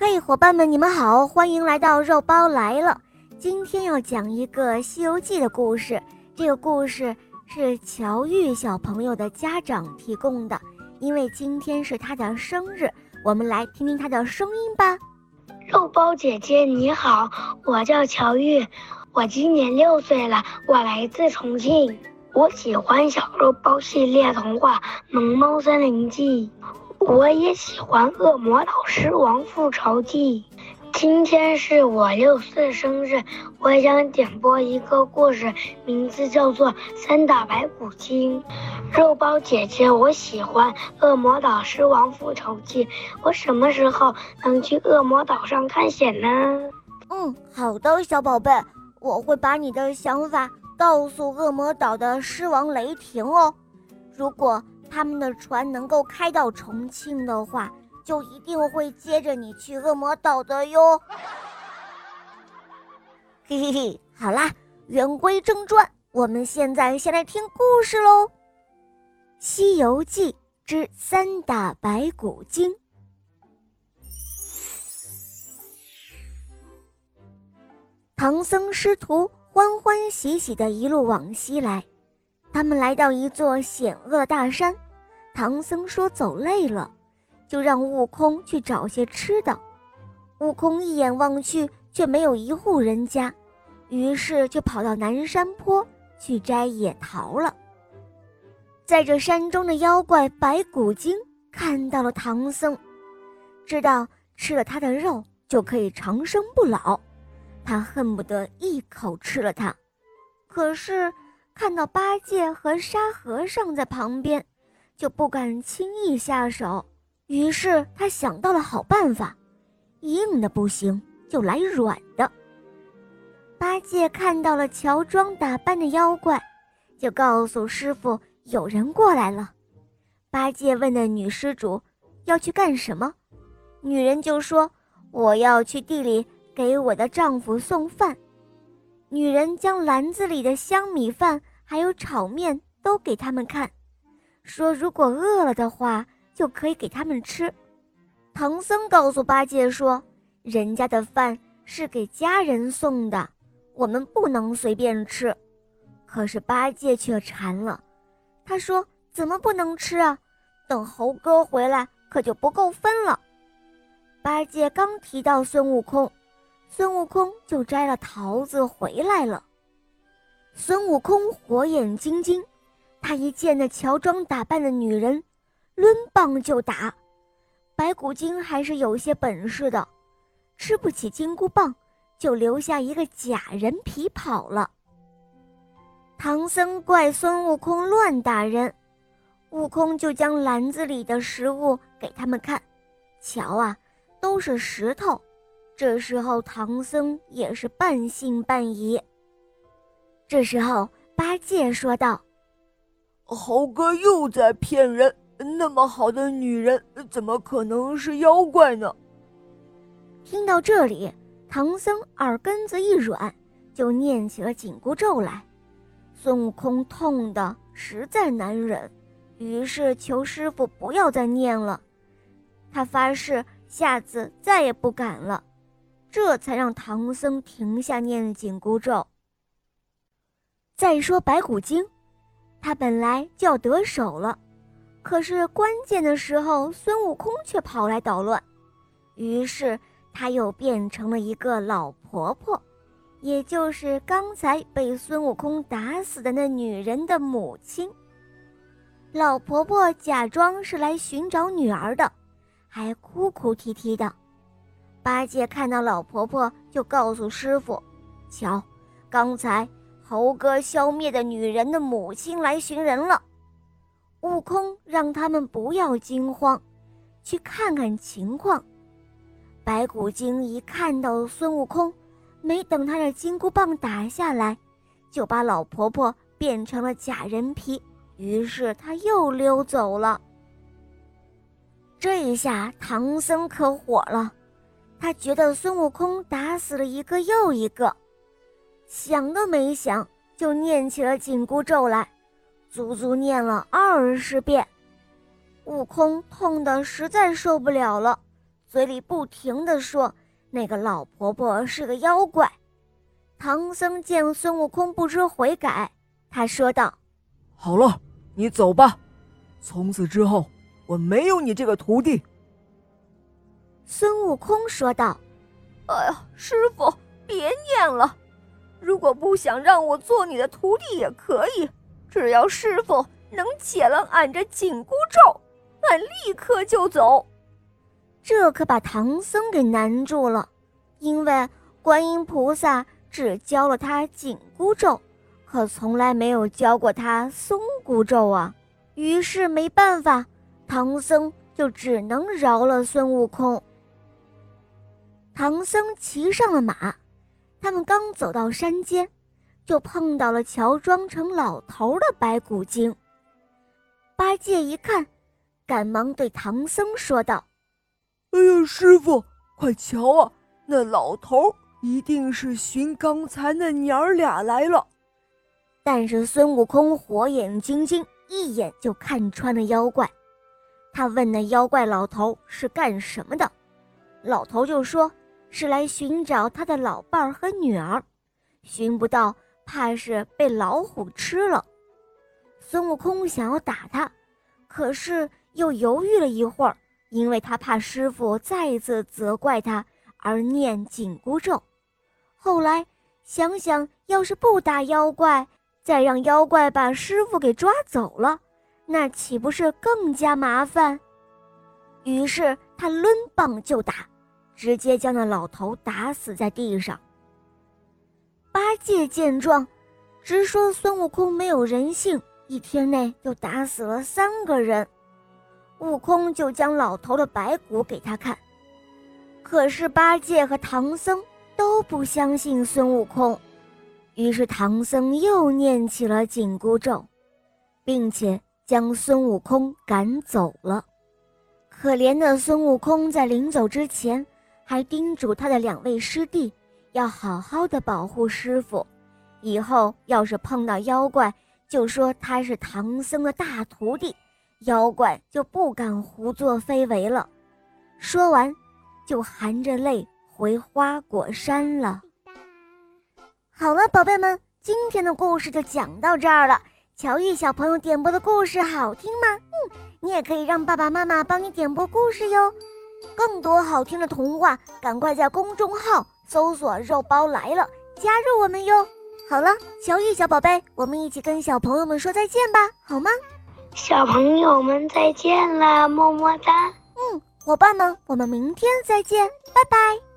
嘿，伙伴们，你们好，欢迎来到肉包来了。今天要讲一个《西游记》的故事，这个故事是乔玉小朋友的家长提供的，因为今天是他的生日，我们来听听他的声音吧。肉包姐姐你好，我叫乔玉，我今年六岁了，我来自重庆，我喜欢小肉包系列童话《萌猫森林记》。我也喜欢《恶魔岛狮王复仇记》。今天是我六岁生日，我想点播一个故事，名字叫做《三打白骨精》。肉包姐姐，我喜欢《恶魔岛狮王复仇记》，我什么时候能去恶魔岛上探险呢？嗯，好的，小宝贝，我会把你的想法告诉恶魔岛的狮王雷霆哦。如果他们的船能够开到重庆的话，就一定会接着你去恶魔岛的哟。嘿嘿嘿，好啦，言归正传，我们现在先来听故事喽，《西游记之三打白骨精》。唐僧师徒欢欢喜喜的一路往西来，他们来到一座险恶大山。唐僧说：“走累了，就让悟空去找些吃的。”悟空一眼望去，却没有一户人家，于是就跑到南山坡去摘野桃了。在这山中的妖怪白骨精看到了唐僧，知道吃了他的肉就可以长生不老，他恨不得一口吃了他。可是看到八戒和沙和尚在旁边。就不敢轻易下手，于是他想到了好办法，硬的不行就来软的。八戒看到了乔装打扮的妖怪，就告诉师傅有人过来了。八戒问那女施主要去干什么，女人就说我要去地里给我的丈夫送饭。女人将篮子里的香米饭还有炒面都给他们看。说：“如果饿了的话，就可以给他们吃。”唐僧告诉八戒说：“人家的饭是给家人送的，我们不能随便吃。”可是八戒却馋了，他说：“怎么不能吃啊？等猴哥回来可就不够分了。”八戒刚提到孙悟空，孙悟空就摘了桃子回来了。孙悟空火眼金睛。他一见那乔装打扮的女人，抡棒就打。白骨精还是有些本事的，吃不起金箍棒，就留下一个假人皮跑了。唐僧怪孙悟空乱打人，悟空就将篮子里的食物给他们看，瞧啊，都是石头。这时候唐僧也是半信半疑。这时候八戒说道。猴哥又在骗人！那么好的女人，怎么可能是妖怪呢？听到这里，唐僧耳根子一软，就念起了紧箍咒来。孙悟空痛得实在难忍，于是求师傅不要再念了。他发誓下次再也不敢了，这才让唐僧停下念紧箍咒。再说白骨精。他本来就要得手了，可是关键的时候，孙悟空却跑来捣乱，于是他又变成了一个老婆婆，也就是刚才被孙悟空打死的那女人的母亲。老婆婆假装是来寻找女儿的，还哭哭啼啼的。八戒看到老婆婆，就告诉师傅：“瞧，刚才。”猴哥消灭的女人的母亲来寻人了，悟空让他们不要惊慌，去看看情况。白骨精一看到孙悟空，没等他的金箍棒打下来，就把老婆婆变成了假人皮，于是他又溜走了。这一下唐僧可火了，他觉得孙悟空打死了一个又一个。想都没想，就念起了紧箍咒来，足足念了二十遍。悟空痛得实在受不了了，嘴里不停地说那个老婆婆是个妖怪。唐僧见孙悟空不知悔改，他说道：“好了，你走吧，从此之后我没有你这个徒弟。”孙悟空说道：“哎呀，师傅，别念了。如果不想让我做你的徒弟也可以，只要师傅能解了俺这紧箍咒，俺立刻就走。”这可把唐僧给难住了，因为观音菩萨。只教了他紧箍咒，可从来没有教过他松箍咒啊！于是没办法，唐僧就只能饶了孙悟空。唐僧骑上了马，他们刚走到山间，就碰到了乔装成老头的白骨精。八戒一看，赶忙对唐僧说道：“哎呀，师傅，快瞧啊，那老头！”一定是寻刚才那娘儿俩来了，但是孙悟空火眼金睛，一眼就看穿了妖怪。他问那妖怪老头是干什么的，老头就说是来寻找他的老伴儿和女儿，寻不到，怕是被老虎吃了。孙悟空想要打他，可是又犹豫了一会儿，因为他怕师傅再一次责怪他而念紧箍咒。后来想想，要是不打妖怪，再让妖怪把师傅给抓走了，那岂不是更加麻烦？于是他抡棒就打，直接将那老头打死在地上。八戒见状，直说孙悟空没有人性，一天内就打死了三个人。悟空就将老头的白骨给他看，可是八戒和唐僧。都不相信孙悟空，于是唐僧又念起了紧箍咒，并且将孙悟空赶走了。可怜的孙悟空在临走之前，还叮嘱他的两位师弟要好好的保护师傅，以后要是碰到妖怪，就说他是唐僧的大徒弟，妖怪就不敢胡作非为了。说完，就含着泪。回花果山了。好了，宝贝们，今天的故事就讲到这儿了。乔玉小朋友点播的故事好听吗？嗯，你也可以让爸爸妈妈帮你点播故事哟。更多好听的童话，赶快在公众号搜索“肉包来了”，加入我们哟。好了，小雨小宝贝，我们一起跟小朋友们说再见吧，好吗？小朋友们再见啦，么么哒。嗯，伙伴们，我们明天再见，拜拜。